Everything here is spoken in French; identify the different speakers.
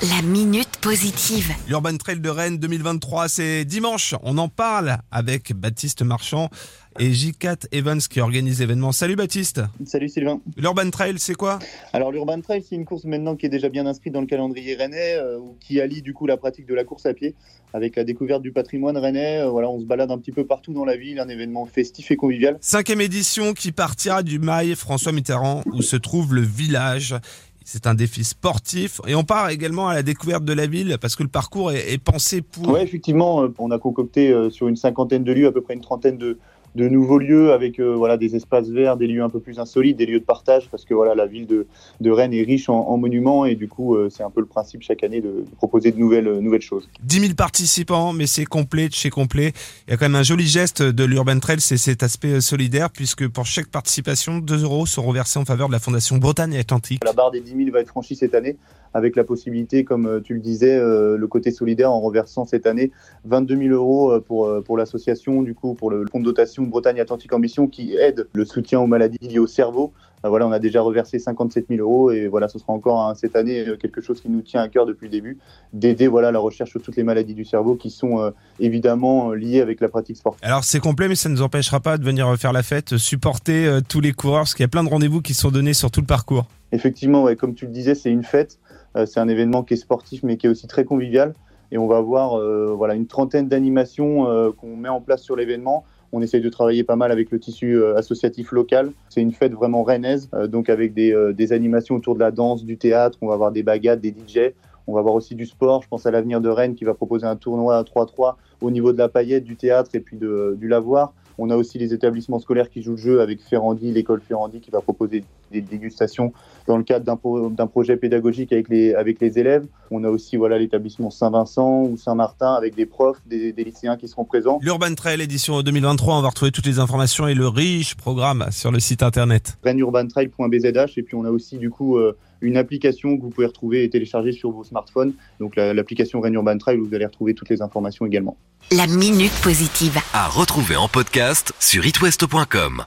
Speaker 1: La minute positive.
Speaker 2: L'Urban Trail de Rennes 2023, c'est dimanche. On en parle avec Baptiste Marchand et J4 Evans qui organise l'événement. Salut Baptiste.
Speaker 3: Salut Sylvain.
Speaker 2: L'Urban Trail, c'est quoi?
Speaker 3: Alors l'Urban Trail, c'est une course maintenant qui est déjà bien inscrite dans le calendrier rennais, euh, qui allie du coup la pratique de la course à pied avec la découverte du patrimoine rennais. Euh, voilà, on se balade un petit peu partout dans la ville, un événement festif et convivial.
Speaker 2: Cinquième édition qui partira du mail François Mitterrand où se trouve le village. C'est un défi sportif et on part également à la découverte de la ville parce que le parcours est, pensé pour.
Speaker 3: Ouais, effectivement, euh, on a concocté euh, sur une cinquantaine de lieux, à peu près une trentaine de, de nouveaux lieux avec euh, voilà des espaces verts, des lieux un peu plus insolites, des lieux de partage parce que voilà la ville de, de Rennes est riche en, en monuments et du coup euh, c'est un peu le principe chaque année de, de proposer de nouvelles euh, nouvelles choses.
Speaker 2: 10 000 participants, mais c'est complet de chez complet. Il y a quand même un joli geste de l'Urban Trail, c'est cet aspect solidaire puisque pour chaque participation, 2 euros seront versés en faveur de la Fondation Bretagne Atlantique.
Speaker 3: La barre des 10 000 va être franchie cette année avec la possibilité, comme tu le disais, euh, le côté solidaire en reversant cette année 22 000 euros pour, pour l'association, du coup pour le fonds de dotation Bretagne Atlantique Ambition qui aide le soutien aux maladies liées au cerveau. Euh, Voilà, on a déjà reversé 57 000 euros et voilà, ce sera encore hein, cette année euh, quelque chose qui nous tient à cœur depuis le début, d'aider voilà la recherche sur toutes les maladies du cerveau qui sont euh, évidemment liées avec la pratique sportive.
Speaker 2: Alors c'est complet, mais ça ne nous empêchera pas de venir faire la fête, supporter euh, tous les coureurs, parce qu'il y a plein de rendez-vous qui sont donnés sur tout le parcours.
Speaker 3: Effectivement, ouais, comme tu le disais, c'est une fête. Euh, c'est un événement qui est sportif, mais qui est aussi très convivial. Et on va avoir voilà, une trentaine d'animations qu'on met en place sur l'événement. On essaye de travailler pas mal avec le tissu euh, associatif local. C'est une fête vraiment rennaise, euh, donc avec des, euh, des animations autour de la danse, du théâtre. On va avoir des bagades, des DJ. On va avoir aussi du sport. Je pense à l'avenir de Rennes qui va proposer un tournoi à 3-3 au niveau de la paillette, du théâtre et puis du lavoir. On a aussi les établissements scolaires qui jouent le jeu avec Ferrandi, l'école Ferrandi qui va proposer des dégustations dans le cadre d'un pro- d'un projet pédagogique avec les, avec les élèves. On a aussi voilà l'établissement Saint-Vincent ou Saint-Martin avec des profs, des, des lycéens qui seront présents.
Speaker 2: L'Urban Trail édition 2023, on va retrouver toutes les informations et le riche programme sur le site internet.
Speaker 3: et puis on a aussi du coup euh, une application que vous pouvez retrouver et télécharger sur vos smartphones. Donc la- l'application Rennes Urban Trail où vous allez retrouver toutes les informations également.
Speaker 1: La minute positive.
Speaker 4: à retrouver en podcast sur itwest.com.